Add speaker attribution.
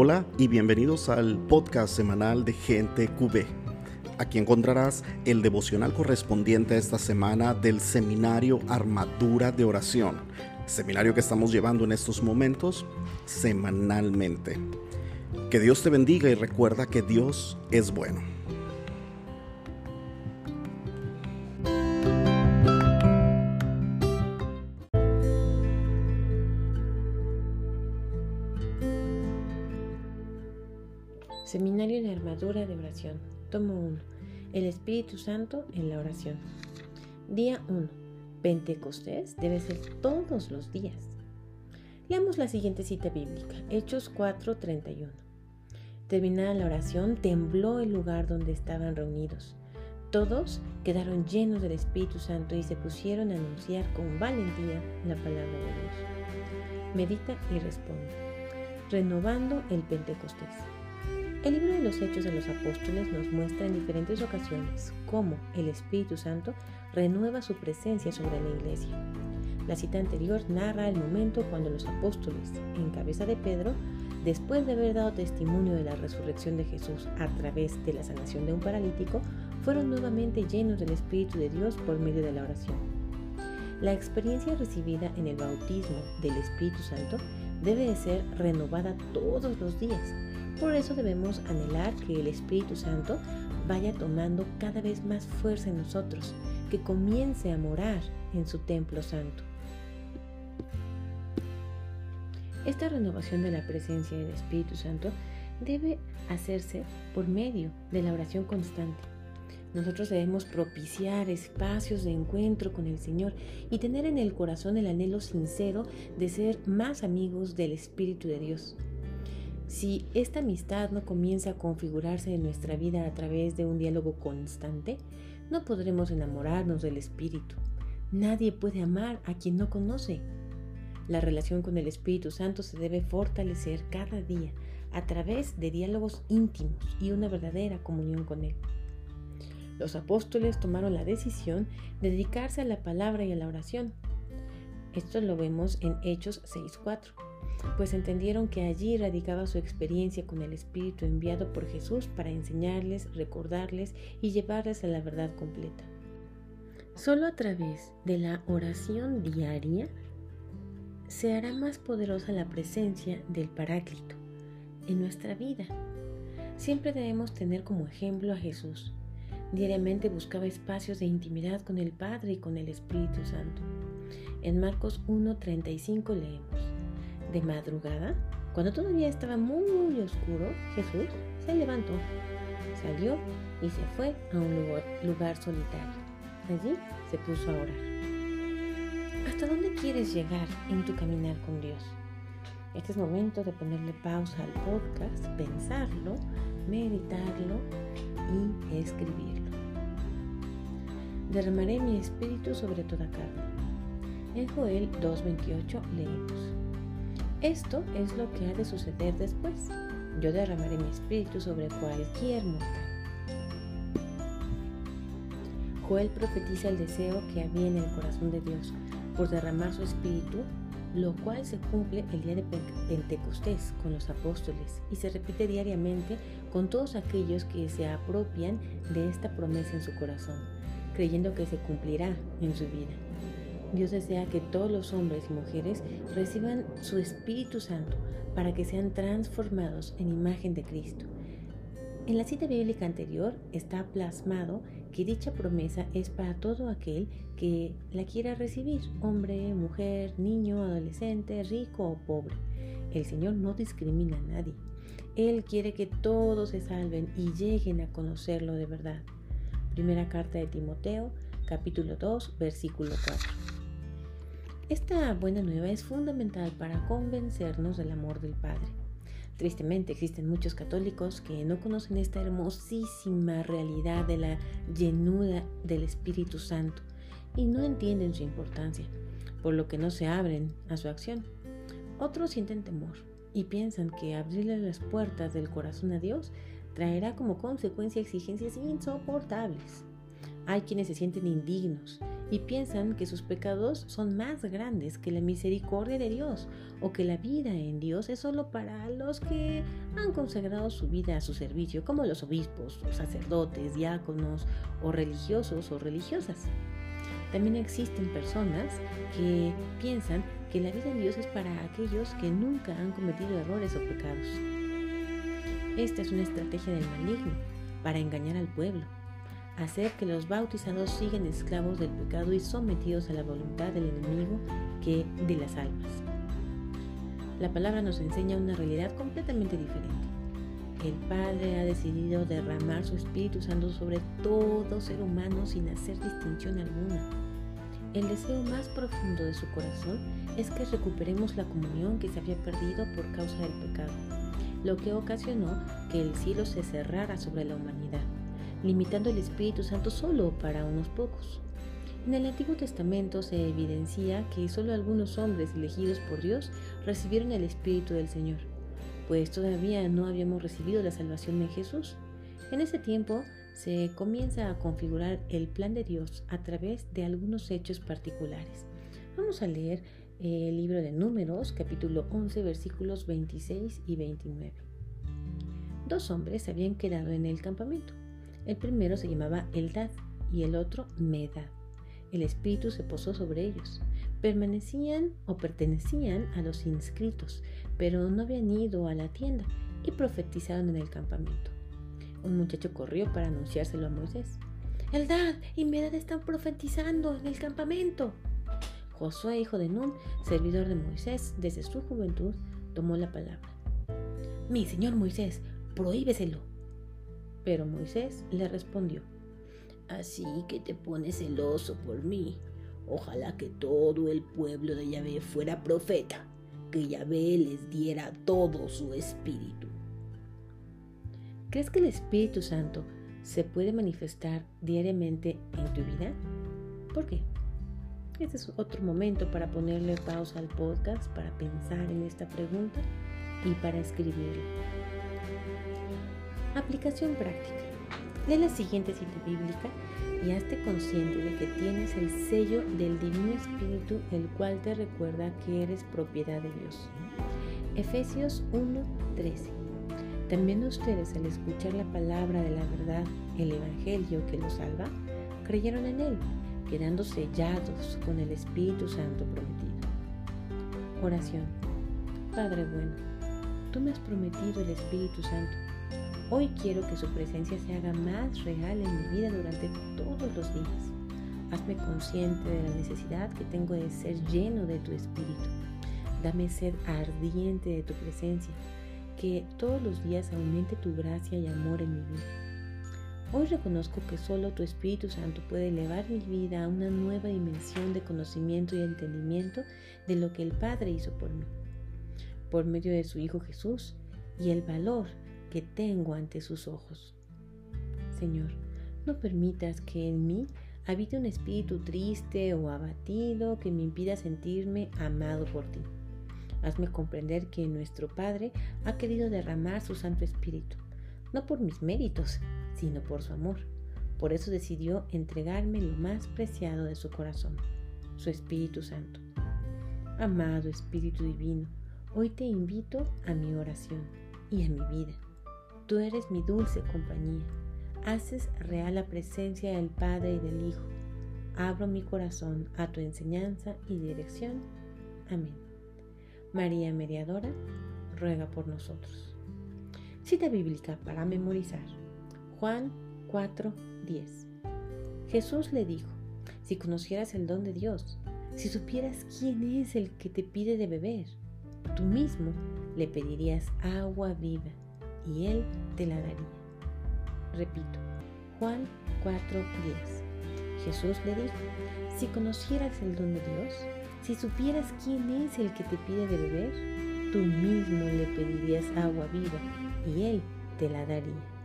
Speaker 1: Hola y bienvenidos al podcast semanal de Gente QB. Aquí encontrarás el devocional correspondiente a esta semana del seminario Armadura de Oración, seminario que estamos llevando en estos momentos semanalmente. Que Dios te bendiga y recuerda que Dios es bueno.
Speaker 2: Seminario de Armadura de Oración. Tomo 1. El Espíritu Santo en la oración. Día 1. Pentecostés debe ser todos los días. Leamos la siguiente cita bíblica, Hechos 4:31. Terminada la oración, tembló el lugar donde estaban reunidos. Todos quedaron llenos del Espíritu Santo y se pusieron a anunciar con valentía la palabra de Dios. Medita y responde. Renovando el Pentecostés. El libro de los Hechos de los Apóstoles nos muestra en diferentes ocasiones cómo el Espíritu Santo renueva su presencia sobre la iglesia. La cita anterior narra el momento cuando los apóstoles, en cabeza de Pedro, después de haber dado testimonio de la resurrección de Jesús a través de la sanación de un paralítico, fueron nuevamente llenos del Espíritu de Dios por medio de la oración. La experiencia recibida en el bautismo del Espíritu Santo debe de ser renovada todos los días por eso debemos anhelar que el Espíritu Santo vaya tomando cada vez más fuerza en nosotros, que comience a morar en su templo santo. Esta renovación de la presencia del Espíritu Santo debe hacerse por medio de la oración constante. Nosotros debemos propiciar espacios de encuentro con el Señor y tener en el corazón el anhelo sincero de ser más amigos del Espíritu de Dios. Si esta amistad no comienza a configurarse en nuestra vida a través de un diálogo constante, no podremos enamorarnos del Espíritu. Nadie puede amar a quien no conoce. La relación con el Espíritu Santo se debe fortalecer cada día a través de diálogos íntimos y una verdadera comunión con Él. Los apóstoles tomaron la decisión de dedicarse a la palabra y a la oración. Esto lo vemos en Hechos 6.4 pues entendieron que allí radicaba su experiencia con el Espíritu enviado por Jesús para enseñarles, recordarles y llevarles a la verdad completa. Solo a través de la oración diaria se hará más poderosa la presencia del Paráclito en nuestra vida. Siempre debemos tener como ejemplo a Jesús. Diariamente buscaba espacios de intimidad con el Padre y con el Espíritu Santo. En Marcos 1.35 leemos, de madrugada, cuando todavía estaba muy oscuro, Jesús se levantó, salió y se fue a un lugar, solitario. Allí se puso a orar. ¿Hasta dónde quieres llegar en tu caminar con Dios? Este es momento de ponerle pausa al podcast, pensarlo, meditarlo y escribirlo. Derramaré mi espíritu sobre toda carne. En Joel 2.28 leemos. Esto es lo que ha de suceder después. Yo derramaré mi espíritu sobre cualquier mortal. Joel profetiza el deseo que había en el corazón de Dios por derramar su espíritu, lo cual se cumple el día de Pentecostés con los apóstoles y se repite diariamente con todos aquellos que se apropian de esta promesa en su corazón, creyendo que se cumplirá en su vida. Dios desea que todos los hombres y mujeres reciban su Espíritu Santo para que sean transformados en imagen de Cristo. En la cita bíblica anterior está plasmado que dicha promesa es para todo aquel que la quiera recibir, hombre, mujer, niño, adolescente, rico o pobre. El Señor no discrimina a nadie. Él quiere que todos se salven y lleguen a conocerlo de verdad. Primera carta de Timoteo, capítulo 2, versículo 4. Esta buena nueva es fundamental para convencernos del amor del Padre. Tristemente existen muchos católicos que no conocen esta hermosísima realidad de la llenura del Espíritu Santo y no entienden su importancia, por lo que no se abren a su acción. Otros sienten temor y piensan que abrirle las puertas del corazón a Dios traerá como consecuencia exigencias insoportables. Hay quienes se sienten indignos y piensan que sus pecados son más grandes que la misericordia de Dios o que la vida en Dios es solo para los que han consagrado su vida a su servicio, como los obispos, sacerdotes, diáconos o religiosos o religiosas. También existen personas que piensan que la vida en Dios es para aquellos que nunca han cometido errores o pecados. Esta es una estrategia del maligno para engañar al pueblo hacer que los bautizados sigan esclavos del pecado y sometidos a la voluntad del enemigo que de las almas. La palabra nos enseña una realidad completamente diferente. El Padre ha decidido derramar su Espíritu Santo sobre todo ser humano sin hacer distinción alguna. El deseo más profundo de su corazón es que recuperemos la comunión que se había perdido por causa del pecado, lo que ocasionó que el cielo se cerrara sobre la humanidad limitando el Espíritu Santo solo para unos pocos. En el Antiguo Testamento se evidencia que solo algunos hombres elegidos por Dios recibieron el Espíritu del Señor, pues todavía no habíamos recibido la salvación en Jesús. En ese tiempo se comienza a configurar el plan de Dios a través de algunos hechos particulares. Vamos a leer el libro de Números, capítulo 11, versículos 26 y 29. Dos hombres habían quedado en el campamento. El primero se llamaba Eldad y el otro Medad. El espíritu se posó sobre ellos. Permanecían o pertenecían a los inscritos, pero no habían ido a la tienda y profetizaron en el campamento. Un muchacho corrió para anunciárselo a Moisés. Eldad y Medad están profetizando en el campamento. Josué, hijo de Nun, servidor de Moisés, desde su juventud, tomó la palabra. Mi señor Moisés, prohíbeselo. Pero Moisés le respondió, Así que te pones celoso por mí. Ojalá que todo el pueblo de Yahvé fuera profeta, que Yahvé les diera todo su espíritu. ¿Crees que el Espíritu Santo se puede manifestar diariamente en tu vida? ¿Por qué? Este es otro momento para ponerle pausa al podcast, para pensar en esta pregunta y para escribirla. Aplicación práctica. Lee la siguiente cita bíblica y hazte consciente de que tienes el sello del Divino Espíritu, el cual te recuerda que eres propiedad de Dios. Efesios 1:13. También ustedes al escuchar la palabra de la verdad, el Evangelio que los salva, creyeron en él, quedando sellados con el Espíritu Santo prometido. Oración. Padre bueno, tú me has prometido el Espíritu Santo Hoy quiero que su presencia se haga más real en mi vida durante todos los días. Hazme consciente de la necesidad que tengo de ser lleno de tu espíritu. Dame sed ardiente de tu presencia, que todos los días aumente tu gracia y amor en mi vida. Hoy reconozco que solo tu Espíritu Santo puede elevar mi vida a una nueva dimensión de conocimiento y entendimiento de lo que el Padre hizo por mí, por medio de su Hijo Jesús, y el valor que tengo ante sus ojos. Señor, no permitas que en mí habite un espíritu triste o abatido que me impida sentirme amado por ti. Hazme comprender que nuestro Padre ha querido derramar su Santo Espíritu, no por mis méritos, sino por su amor. Por eso decidió entregarme lo más preciado de su corazón, su Espíritu Santo. Amado Espíritu Divino, hoy te invito a mi oración y a mi vida Tú eres mi dulce compañía. Haces real la presencia del Padre y del Hijo. Abro mi corazón a tu enseñanza y dirección. Amén. María Mediadora, ruega por nosotros. Cita bíblica para memorizar. Juan 4:10. Jesús le dijo, si conocieras el don de Dios, si supieras quién es el que te pide de beber, tú mismo le pedirías agua viva y Él te la daría. Repito, Juan 4:10. Jesús le dijo, si conocieras el don de Dios, si supieras quién es el que te pide de beber, tú mismo le pedirías agua viva y Él te la daría.